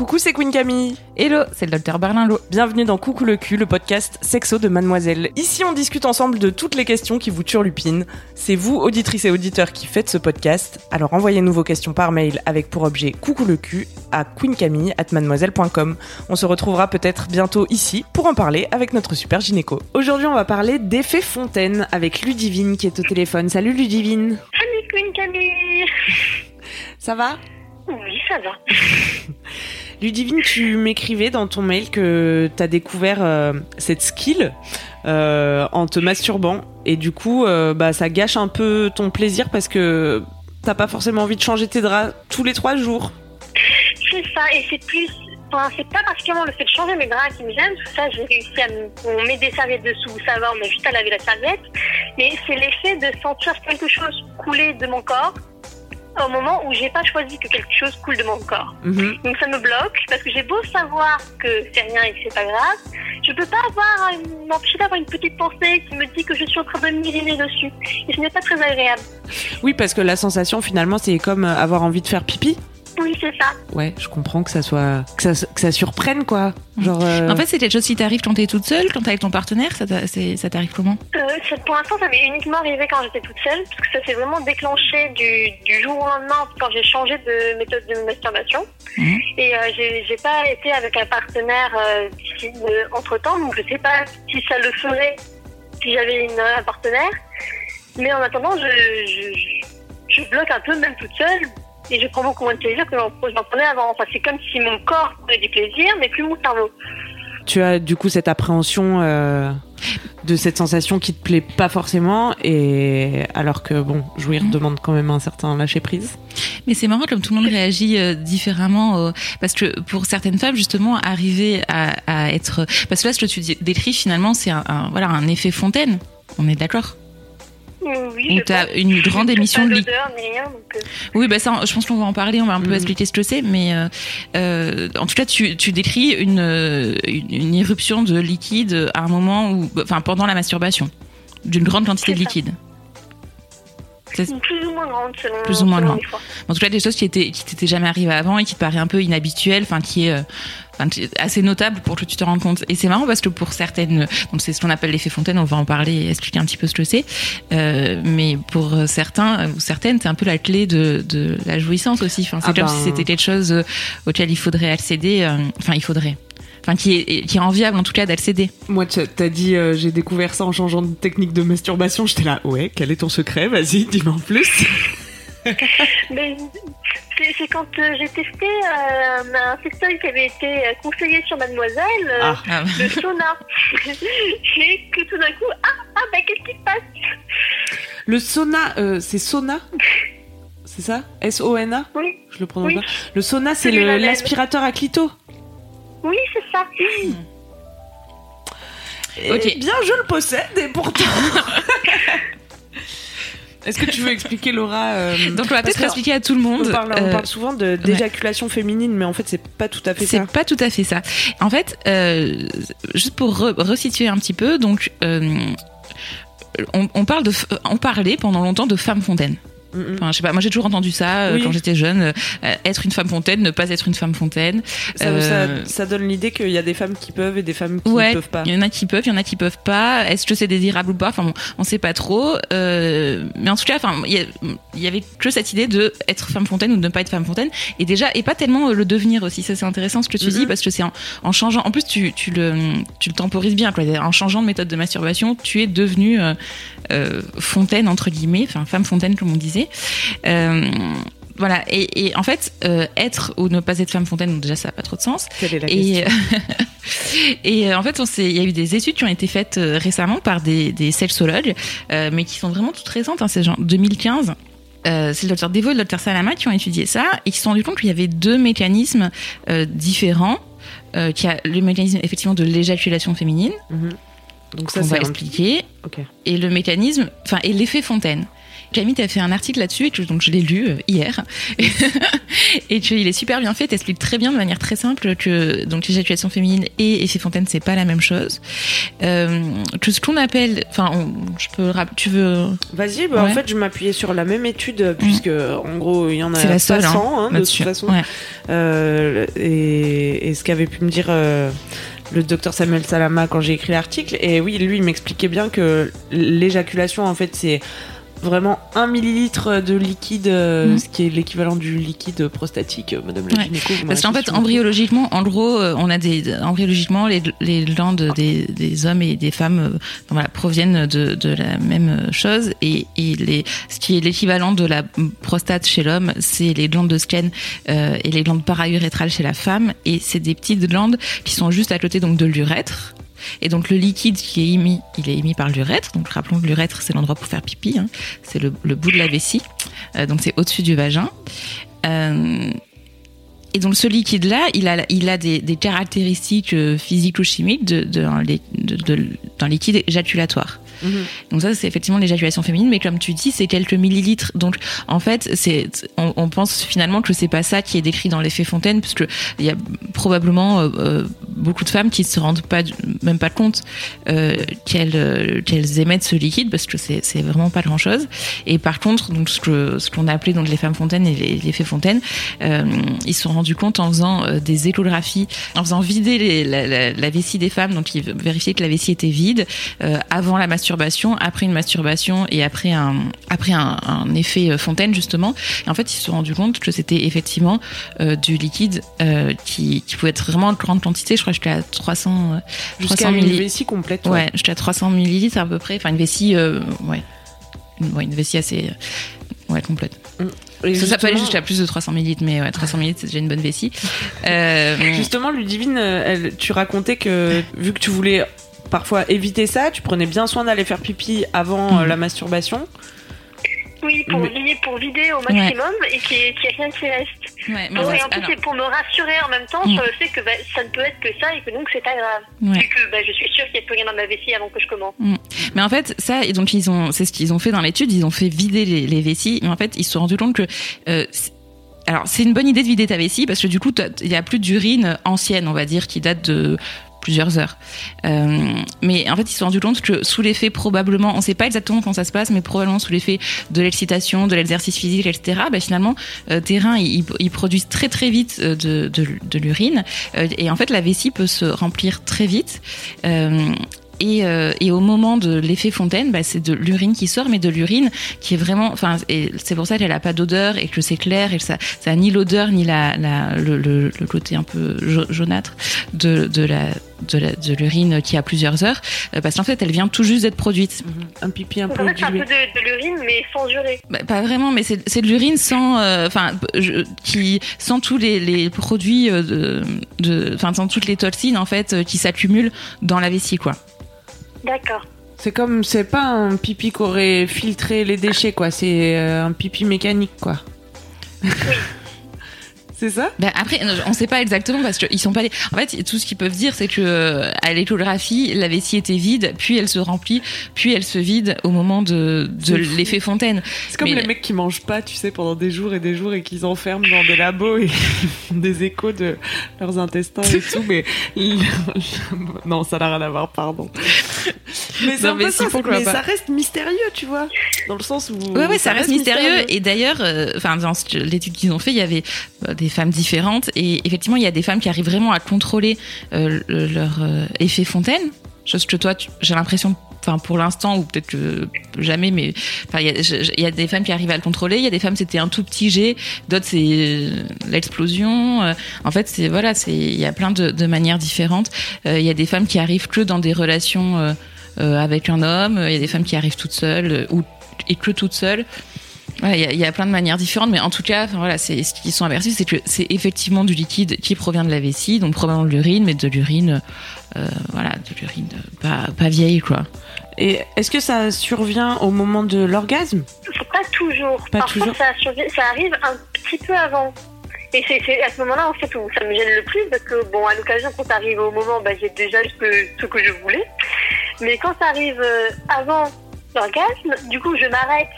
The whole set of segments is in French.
Coucou, c'est Queen Camille. Hello, c'est le docteur Berlinlot. Bienvenue dans Coucou le cul, le podcast sexo de Mademoiselle. Ici, on discute ensemble de toutes les questions qui vous turlupinent. C'est vous, auditrices et auditeurs, qui faites ce podcast. Alors envoyez-nous vos questions par mail avec pour objet Coucou le cul à queencamille@mademoiselle.com. On se retrouvera peut-être bientôt ici pour en parler avec notre super gynéco. Aujourd'hui, on va parler d'effet fontaine avec Ludivine qui est au téléphone. Salut Ludivine. Salut Queen Camille Ça va? Oui, ça va. Ludivine, tu m'écrivais dans ton mail que t'as découvert euh, cette skill euh, en te masturbant et du coup, euh, bah, ça gâche un peu ton plaisir parce que t'as pas forcément envie de changer tes draps tous les trois jours. C'est ça, et c'est plus. Enfin, c'est pas particulièrement le fait de changer mes draps qui me gêne, que ça, j'ai réussi à me. On met des serviettes dessous, ça va, on a juste à laver la serviette. Mais c'est l'effet de sentir quelque chose couler de mon corps au moment où j'ai pas choisi que quelque chose coule de mon corps. Mhm. Donc ça me bloque, parce que j'ai beau savoir que c'est rien et que c'est pas grave, je peux pas avoir m'empêcher d'avoir une petite pensée qui me dit que je suis en train de m'uriner dessus. Et ce n'est pas très agréable. Oui, parce que la sensation finalement, c'est comme euh, avoir envie de faire pipi. Oui, c'est ça. Ouais, je comprends que ça soit que ça, que ça surprenne quoi. Genre. euh, En fait, c'est quelque chose qui t'arrive quand t'es toute seule, quand t'es avec ton partenaire, ça t'arrive comment? Euh, pour l'instant, ça m'est uniquement arrivé quand j'étais toute seule, parce que ça s'est vraiment déclenché du, du jour au lendemain quand j'ai changé de méthode de masturbation. Mhm. Et euh, j'ai pas été avec un partenaire euh, euh, entre-temps, donc je sais pas si ça le ferait si j'avais un partenaire. Mais en attendant, je, je, je, je bloque un peu, même toute seule, et je prends beaucoup moins de plaisir que j'en prenais avant. Enfin, c'est comme si mon corps prenait du plaisir, mais plus mon cerveau. tu as du coup cette appréhension euh, de cette sensation qui te plaît pas forcément et alors que bon jouir Mhm. demande quand même un certain lâcher prise Mais c'est marrant comme tout le monde réagit euh, différemment euh, parce que pour certaines femmes justement arriver à, à être parce que là ce que tu décris finalement c'est un, un- voilà un effet fontaine. On est d'accord? Oui, t'as pense. une grande émission de liquide. euh, Oui, bah ça, je pense qu'on va en parler, on va un peu Mhm. expliquer ce que c'est, mais euh, euh, en tout cas, tu, tu décris une, une, une irruption de liquide à un moment où, enfin, pendant la masturbation, d'une grande quantité de C'est ça. liquide. Plus ou moins grande selon, Plus ou moins selon grande. En tout cas, des choses qui étaient, qui t'étaient jamais arrivées avant et qui te paraît un peu inhabituelles, enfin, qui est, assez notable pour que tu te rendes compte. Et c'est marrant parce que pour certaines, donc c'est ce qu'on appelle l'effet fontaine, on va en parler et expliquer un petit peu ce que c'est. Euh, mais pour certains ou certaines, c'est un peu la clé de, de la jouissance aussi. Enfin, c'est Ah comme ben. si c'était quelque chose euh, auquel il faudrait accéder. euh, Enfin, il faudrait. Enfin, qui est, qui est enviable en tout cas d'accéder. moi tu- t'as dit euh, j'ai découvert ça en changeant de technique de masturbation j'étais là ouais quel est ton secret? Vas-y dis-moi en plus Mais c'est c'est quand euh, j'ai testé euh, un sextoy qui avait été euh, conseillé sur Mademoiselle, euh, Ah. Ah, le sauna. et que tout d'un coup, ah, ah bah qu'est-ce qui se passe? Le sauna euh, c'est sauna c'est ça? S-O-N-A Oui, je le prononce Oui. pas. Le sauna c'est le- l'aspirateur à clito. Oui, c'est ça. Ok. Eh bien je le possède et pourtant Est-ce que tu veux expliquer Laura euh, Donc, on va peut-être que expliquer à tout le monde. On parle, on euh, parle souvent de- d'éjaculation féminine, mais en fait, c'est pas tout à fait C'est ça. pas tout à fait ça. En fait, euh, juste pour re- resituer un petit peu, donc euh, on, on parle de, on parlait pendant longtemps de femme fontaine. Mm. Enfin, je sais pas, moi j'ai toujours entendu ça euh, Oui. quand j'étais jeune, euh, être une femme fontaine, ne pas être une femme fontaine. Ça, Euh, ça- ça donne l'idée qu'il y a des femmes qui peuvent et des femmes qui Ouais, ne peuvent pas. il y en a qui peuvent, il y en a qui peuvent pas. Est-ce que c'est désirable ou pas? Enfin, bon, on sait pas trop. Euh, mais en tout cas, enfin, il y, avait que cette idée de être femme fontaine ou de ne pas être femme fontaine. Et déjà, et pas tellement le devenir aussi. Ça, c'est intéressant ce que tu dis parce que c'est en, en changeant. En plus, tu, tu le, tu le temporises bien. Quoi. En changeant de méthode de masturbation, tu es devenue euh, euh, fontaine entre guillemets, enfin femme fontaine comme on disait. Euh, voilà. Et, et en fait, euh, être ou ne pas être femme fontaine, donc déjà ça n'a pas trop de sens. Quelle est la Et, euh, en fait, il y a eu des études qui ont été faites récemment par des, des sexologues, mais qui sont vraiment toutes récentes. Hein, c'est genre 2015. euh, c'est le docteur Devo et le docteur Salama qui ont étudié ça et qui se sont rendus compte qu'il y avait deux mécanismes euh, différents. Euh, qui a le mécanisme effectivement de l'éjaculation féminine, Mhm. Donc ça qu'on va expliquer, et le mécanisme, enfin, et l'effet Fontaine. Camille, tu as fait un article là-dessus, et que, donc je l'ai lu euh, hier, et qu'il est super bien fait, t'expliques très bien de manière très simple que donc l'éjaculation féminine et effet Fontaine, c'est pas la même chose. Euh, que ce qu'on appelle, enfin, je peux, tu veux, Vas-y, bah, en fait, je m'appuyais sur la même étude, puisque en gros, il y en a la seule, 500 hein, hein, de toute façon. Ouais. Euh, et, et ce qu'avait pu me dire euh, le docteur Samuel Salama quand j'ai écrit l'article. Et oui, lui, il m'expliquait bien que l'éjaculation, en fait, c'est vraiment un millilitre de liquide, euh, Mhm. ce qui est l'équivalent du liquide prostatique, euh, Madame la Ouais. gynéco. Parce qu'en fait, embryologiquement, en gros, euh, on a des embryologiquement les, les glandes des, des hommes et des femmes voilà, proviennent de, de la même chose et, et les, ce qui est l'équivalent de la prostate chez l'homme, c'est les glandes de Skene euh, et les glandes paraurétrales chez la femme et c'est des petites glandes qui sont juste à côté donc de l'urètre. Et donc le liquide qui est émis, il est émis par l'urètre. Donc rappelons que l'urètre c'est l'endroit pour faire pipi, hein. c'est le, bout de la vessie, Euh, donc c'est au-dessus du vagin. Euh, et donc ce liquide-là, il a, des, des caractéristiques euh, physico-chimiques d'un liquide éjaculatoire. Mhm. Donc ça, c'est effectivement l'éjaculation féminine, mais comme tu dis, c'est quelques millilitres. Donc en fait, c'est, on, on pense finalement que c'est pas ça qui est décrit dans l'effet Fontaine, parce que il y a probablement euh, euh, beaucoup de femmes qui se rendent pas, même pas compte euh, qu'elles, euh, qu'elles émettent ce liquide, parce que c'est, c'est vraiment pas grand chose. Et par contre, donc ce que ce qu'on a appelé donc les femmes fontaines et les- l'effet Fontaine, euh, ils se sont rendus compte en faisant euh, des échographies, en faisant vider les- la, la- la vessie des femmes, donc ils vérifiaient que la vessie était vide avant la masturbation, après une masturbation et après un après un, un effet euh, Fontaine justement. Et en fait, ils se sont rendus compte que c'était effectivement euh, du liquide euh, qui, qui pouvait être vraiment de grande quantité. Je crois jusqu'à 300 euh, Jusqu'à 300 une vessie complète. Ouais, jusqu'à 300 millilitres à peu près. Enfin, une vessie, ouais. Une, ouais, une vessie assez, ouais, complète. Et Ça, peut aller jusqu'à plus de 300 millilitres, mais ouais, 300 millilitres, c'est déjà une bonne vessie. Euh, Justement, Ludivine, elle, tu racontais que vu que tu voulais parfois éviter ça, tu prenais bien soin d'aller faire pipi avant euh, la masturbation. Oui, pour, Mais- lier- pour vider au maximum et qu'il n'y ait, rien qui reste. ouais, mais Pour- ouais, et en plus, c'est pour me rassurer en même temps Mm. sur le fait que bah, ça ne peut être que ça et que donc c'est pas grave. ouais. Vu que bah, je suis sûre qu'il n'y a plus rien dans ma vessie avant que je commence. Mais en fait, ça, et donc ils ont, c'est ce qu'ils ont fait dans l'étude, ils ont fait vider les, les vessies, mais en fait, ils se sont rendus compte que, euh, c'est- alors c'est une bonne idée de vider ta vessie parce que du coup, il y a plus d'urine ancienne, on va dire, qui date de plusieurs heures. Euh, mais en fait, ils se sont rendus compte que sous l'effet probablement, on sait pas exactement comment ça se passe, mais probablement sous l'effet de l'excitation, de l'exercice physique, etc. Bah, finalement, euh, tes reins, ils, produisent très très vite euh, de, l'urine, Euh, et en fait, la vessie peut se remplir très vite. Et, et au moment de l'effet fontaine, bah, c'est de l'urine qui sort, mais de l'urine qui est vraiment, enfin, c'est pour ça qu'elle a pas d'odeur et que c'est clair et que ça, ça a ni l'odeur ni le, côté un peu ja- jaunâtre de, de la de l'urine qui a plusieurs heures, euh, parce qu'en fait, elle vient tout juste d'être produite. Un pipi un peu en fait, c'est un peu dilué. de, de l'urine, mais sans urée. Bah, pas vraiment, mais c'est c'est de l'urine sans, euh, enfin, qui sans tous les, les produits euh, de, enfin, sans toutes les toxines en fait euh, qui s'accumulent dans la vessie, quoi. D'accord. C'est comme, c'est pas un pipi qui aurait filtré les déchets, quoi. C'est euh, un pipi mécanique, quoi. c'est ça? Ben après, on sait pas exactement parce qu'ils sont pas les. En fait, tout ce qu'ils peuvent dire, c'est que euh, à l'échographie, la vessie était vide, puis elle se remplit, puis elle se vide au moment de, l'effet fontaine. C'est comme Mais- les mecs qui mangent pas, tu sais, pendant des jours et des jours et qu'ils enferment dans des labos et font des échos de leurs intestins et tout, mais non, ça n'a rien à voir, pardon. Mais, Non, mais si, ça, mais reste mystérieux, tu vois, dans le sens où Ouais, ouais, ça, reste mystérieux. Et d'ailleurs, euh, dans l'étude qu'ils ont fait, il y avait euh, des femmes différentes. Et effectivement, il y a des femmes qui arrivent vraiment à contrôler euh, le- leur euh, effet fontaine. Chose que toi, j'ai l'impression, enfin, pour l'instant, ou peut-être que jamais, mais il y, a- des femmes qui arrivent à le contrôler. Il y a des femmes, c'était un tout petit jet. D'autres, c'est euh, l'explosion. En fait, c'est voilà, c'est il y a plein de, de manières différentes. Il y a des femmes qui arrivent que dans des relations avec un homme. Il y a des femmes qui arrivent toutes seules ou et que toutes seules. Voilà, Il y, a- il y a plein de manières différentes, mais en tout cas, voilà, c'est ce qu'ils sont aperçus, c'est que c'est effectivement du liquide qui provient de la vessie, donc probablement de l'urine, mais de l'urine, euh, voilà, de l'urine pas, pas vieille, quoi. Et est-ce que ça survient au moment de l'orgasme? Pas toujours. Pas Parfois, toujours. Ça, survient- ça arrive un petit peu avant. Et c'est c'est à ce moment-là, en fait, où ça me gêne le plus, parce que, bon, à l'occasion, quand ça arrive au moment, bah, j'ai déjà ce que, ce que je voulais. Mais quand ça arrive euh, avant l'orgasme, du coup, je m'arrête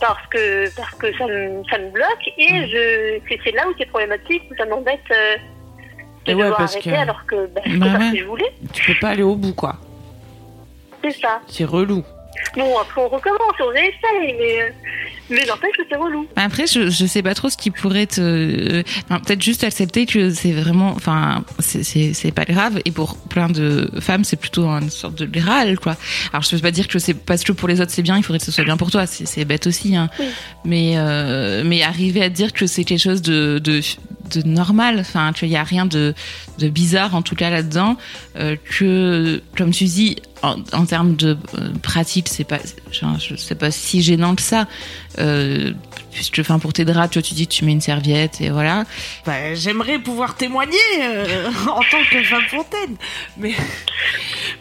parce que, parce que ça, me, ça me bloque, et Mm. je c'est- c'est là où c'est problématique, où ça m'embête euh, de Et ouais, devoir parce arrêter que- alors que bah, je Bah ouais. ce que je voulais. Tu peux pas aller au bout, quoi. C'est ça. C'est relou. Bon, après, on recommence, on réessaye, mais, euh, mais n'empêche que c'est relou. Après, je, je sais pas trop ce qui pourrait te. euh, enfin, Peut-être juste accepter que c'est vraiment. Enfin, c'est- c'est c'est pas grave. Et pour plein de femmes, c'est plutôt une sorte de Graal, quoi. Alors, je peux pas dire que c'est parce que pour les autres c'est bien, il faudrait que ce soit bien pour toi. C'est c'est bête aussi, hein. Oui. Mais, euh, mais arriver à dire que c'est quelque chose de, de, de normal, enfin, qu'il y a rien de, de bizarre, en tout cas là-dedans, euh, que, comme tu dis, en, en termes de euh, pratique, c'est pas, sais pas si gênant que ça. Euh, puisque, enfin, pour tes draps, tu vois, tu dis que tu mets une serviette et voilà. Bah, j'aimerais pouvoir témoigner euh, en tant que femme fontaine, mais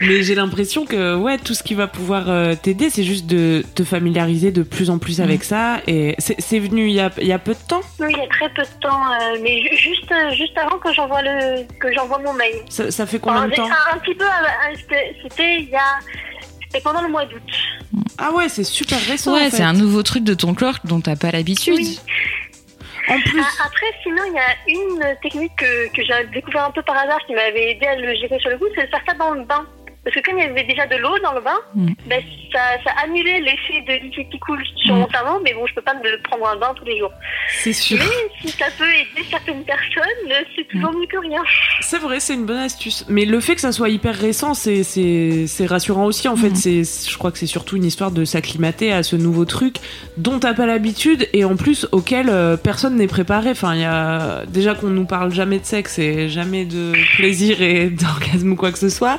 mais j'ai l'impression que ouais, tout ce qui va pouvoir euh, t'aider, c'est juste de te familiariser de plus en plus avec ça. Et c'est c'est venu il y a il y a peu de temps? Oui, il y a très peu de temps, euh, mais juste, euh, juste avant que j'envoie le, que j'envoie mon mail. Ça, ça fait combien Alors, de temps un, un petit peu, avant- c'était c'était il y a, c'était pendant le mois d'août. Ah ouais, c'est super récent. ouais, en fait. c'est un nouveau truc de ton corps dont t'as pas l'habitude. Oui. En plus, Ah, Après, sinon, il y a une technique que, que j'ai découvert un peu par hasard qui m'avait aidé à le gérer sur le coup, c'est de faire ça dans le bain. Parce que comme il y avait déjà de l'eau dans le bain, Mm. ben, ça, ça annulait l'effet de liquide qui coule sur Mm. mon cerveau, mais bon, je peux pas me prendre un bain tous les jours. c'est sûr. Mais si ça peut aider certaines personnes, c'est toujours mieux que rien. C'est vrai, c'est une bonne astuce. Mais le fait que ça soit hyper récent, c'est rassurant aussi. En fait, Mhm. c'est je crois que c'est surtout une histoire de s'acclimater à ce nouveau truc dont t'as pas l'habitude et en plus auquel euh, personne n'est préparé. Enfin, il y a déjà qu'on nous parle jamais de sexe et jamais de plaisir et d'orgasme ou quoi que ce soit.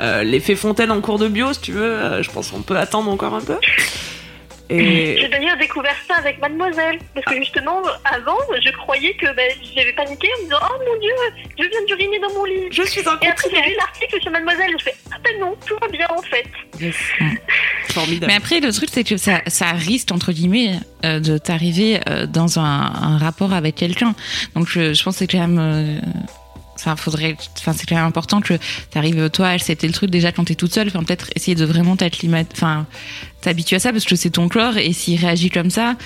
Euh, L'effet fontaine en cours de bio, si tu veux, euh, je pense qu'on peut attendre encore un peu. Et J'ai d'ailleurs découvert ça avec Mademoiselle. Parce que justement, avant, je croyais que ben, j'avais paniqué en me disant Oh mon dieu, je viens d'uriner dans mon lit. je suis un Et après, j'ai lu l'article sur Mademoiselle je fais Ah ben non, tout va bien en fait. Yes. Formidable. Mais après, le truc, c'est que ça, ça risque, entre guillemets, euh, de t'arriver euh, dans un, un rapport avec quelqu'un. Donc, je, je pense que c'est quand même. euh, Enfin, faudrait, enfin, c'est quand même important que t'arrives toi à accepter le truc déjà quand t'es toute seule. Enfin, peut-être essayer de vraiment t'acclimater, enfin, t'habituer à ça parce que c'est ton corps et s'il réagit comme ça,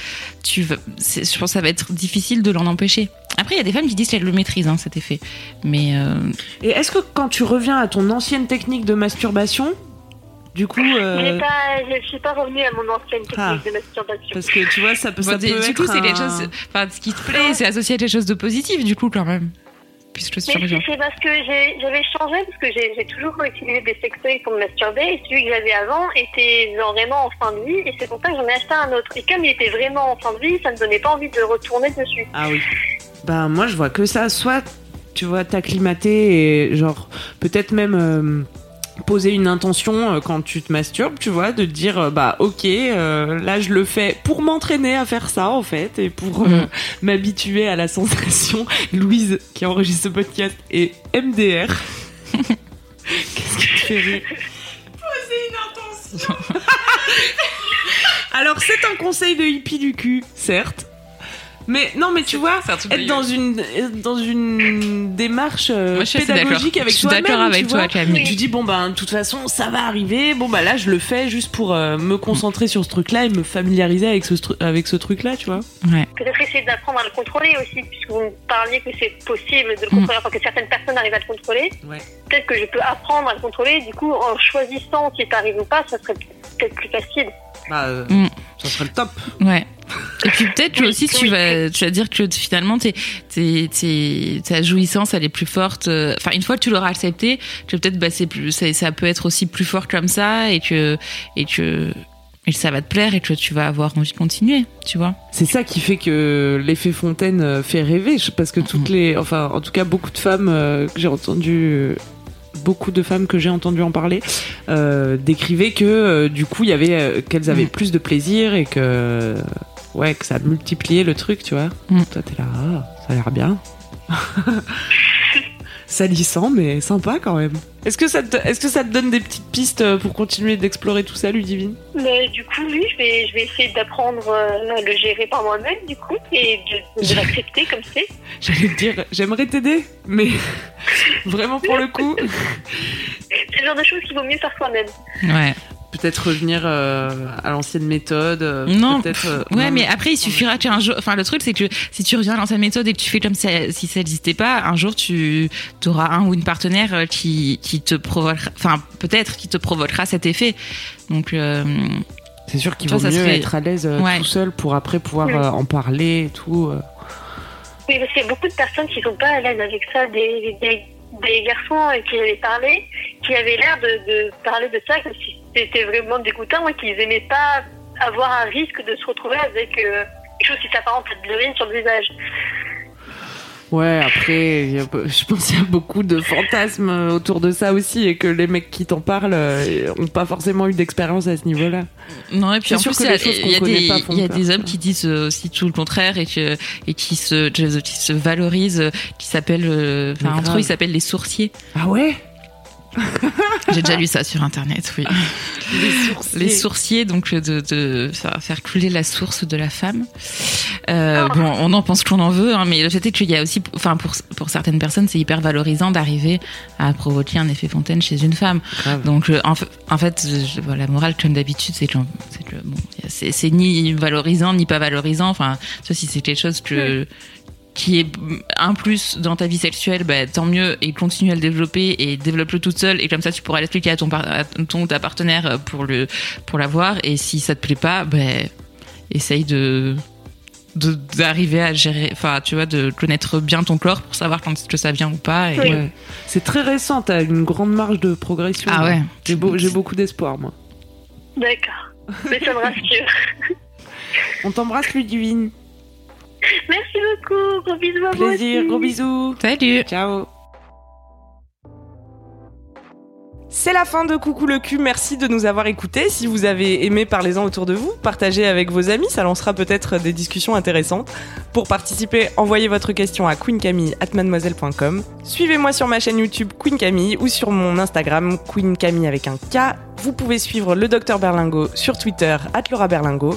tu, c'est- je pense que ça va être difficile de l'en empêcher. Après, il y a des femmes qui disent qu'elles le maîtrisent, hein, cet effet. Mais euh, Et est-ce que quand tu reviens à ton ancienne technique de masturbation, du coup, euh, pas, je suis pas revenue à mon ancienne technique Ah. de masturbation. parce que tu vois, ça peut, ça Bon, peut du être coup, c'est un- quelque chose. Enfin, ce qui te plaît, c'est associé à quelque chose de positif, du coup, quand même. Puisque Mais tu c'est reviens. c'est parce que j'avais changé, parce que j'ai toujours utilisé des sextoys pour me masturber, et celui que j'avais avant était genre vraiment en fin de vie, et c'est pour ça que j'en ai acheté un autre. Et comme il était vraiment en fin de vie, ça me donnait pas envie de retourner dessus. Ah oui. Ben moi, je vois que ça. Soit tu vois t'acclimater et genre peut-être même euh, poser une intention euh, quand tu te masturbes, tu vois, de te dire euh, bah ok, euh, là je le fais pour m'entraîner à faire ça en fait et pour euh, Mhm. m'habituer à la sensation. Louise qui enregistre ce podcast est MDR. Qu'est-ce te fait rire? Poser une intention. Alors c'est un conseil de hippie du cul, certes. Mais non, mais tu vois, être dans une dans une démarche euh, Moi, je pédagogique avec Je suis toi-même. d'accord avec tu toi. Camille. Tu dis bon ben de toute façon ça va arriver. Bon bah là je le fais juste pour euh, me concentrer sur ce truc-là et me familiariser avec ce avec ce truc-là, tu vois. Ouais. Peut-être essayer d'apprendre à le contrôler aussi, puisque vous me parliez que c'est possible de le Mm. contrôler, enfin que certaines personnes arrivent à le contrôler. Ouais. Peut-être que je peux apprendre à le contrôler, du coup, en choisissant si ça arrive ou pas, ça serait peut-être plus facile. Bah euh, Mm. ça serait le top. Ouais. Et puis peut-être que Oui, aussi tu vas, tu vas dire que finalement t'es, t'es, t'es- ta jouissance elle est plus forte. euh, Enfin une fois que tu l'auras accepté, que peut-être bah c'est plus, ça, ça peut être aussi plus fort comme ça et que et que et ça va te plaire et que tu vas avoir envie de continuer, tu vois. C'est ça qui fait que l'effet Fontaine euh, fait rêver, parce que toutes Mhm. les, enfin, en tout cas, beaucoup de femmes que j'ai entendu, beaucoup de femmes que j'ai entendu en parler, euh, décrivaient que euh, du coup, il y avait, euh, qu'elles avaient Mhm. plus de plaisir et que, ouais, que ça multipliait le truc, tu vois. Mhm. Toi, t'es là, ah, ça a l'air bien. salissant, mais sympa quand même. Est-ce que, ça te, est-ce que ça te donne des petites pistes euh, pour continuer d'explorer tout ça, Ludivine? Mais du coup, oui, je vais, je vais essayer d'apprendre euh, à le gérer par moi-même, du coup, et de, de l'accepter comme c'est. J'allais te dire, j'aimerais t'aider, mais vraiment pour le coup, C'est le genre de choses qu'il vaut mieux faire soi-même. Ouais. Peut-être revenir euh, à l'ancienne méthode. euh, Non, euh, Ouais, non, mais après, il suffira qu'un jour. Enfin, le truc, c'est que si tu reviens à l'ancienne méthode et que tu fais comme ça- si ça n'existait pas, un jour, tu auras un ou une partenaire qui, qui te provoquera. Enfin, peut-être qui te provoquera cet effet. Donc, euh, C'est sûr qu'il vaut vois, mieux serait- être à l'aise euh, Ouais. tout seul pour après pouvoir Oui. euh, en parler et tout. euh. Oui, parce qu'il y a beaucoup de personnes qui sont pas à l'aise avec ça, des, des, des garçons qui avaient parlé, qui avaient l'air de, de parler de ça comme si c'était vraiment dégoûtant et qu'ils aimaient pas avoir un risque de se retrouver avec euh, quelque chose qui s'apparente à de l'urine sur le visage. Ouais, après, je pense qu'il y a beaucoup de fantasmes euh, autour de ça aussi et que les mecs qui t'en parlent euh, ont pas forcément eu d'expérience à ce niveau-là. non, et puis en sûr plus, il y a, y des, pas font il y a peur, des hommes qui disent euh, aussi tout le contraire et que et qui se qui se valorisent, euh, qui s'appellent, euh, enfin entre eux, ils s'appellent les sourciers. Ah ouais? J'ai déjà lu ça sur internet, oui. Les sourciers. Les sourciers, donc de, de faire couler la source de la femme. Euh, bon, on en pense qu'on en veut, hein, mais le fait est qu'il y a aussi, enfin pour pour certaines personnes, c'est hyper valorisant d'arriver à provoquer un effet fontaine chez une femme. Grave. Donc euh, en, fa- en fait, je- bon, la morale comme d'habitude, c'est que, c'est bon, ni valorisant ni pas valorisant. Enfin, ça si c'est quelque chose que qui est un plus dans ta vie sexuelle, bah, tant mieux et continue à le développer et développe-le toute seule et comme ça tu pourras l'expliquer à ton par- à ton ta partenaire pour le pour l'avoir et si ça te plaît pas, ben essaye de de- d'arriver à gérer enfin tu vois de connaître bien ton corps pour savoir quand est-ce que ça vient ou pas et Oui. Ouais. C'est très récent, t'as une grande marge de progression. ah ouais J'ai beau- j'ai beaucoup d'espoir, moi. D'accord. Mais ça me rassure. On t'embrasse, Ludivine. Merci beaucoup. Gros bisous à vous Plaisir, aussi. gros bisous. salut Ciao. C'est la fin de Coucou le cul, merci de nous avoir écoutés. Si vous avez aimé, parlez-en autour de vous, partagez avec vos amis, ça lancera peut-être des discussions intéressantes. Pour participer, envoyez votre question à queencamille.mademoiselle.com. Suivez-moi sur ma chaîne YouTube Queen Camille ou sur mon Instagram Queen Camille avec un K. Vous pouvez suivre le Docteur Berlingo sur Twitter, Laura Berlingo.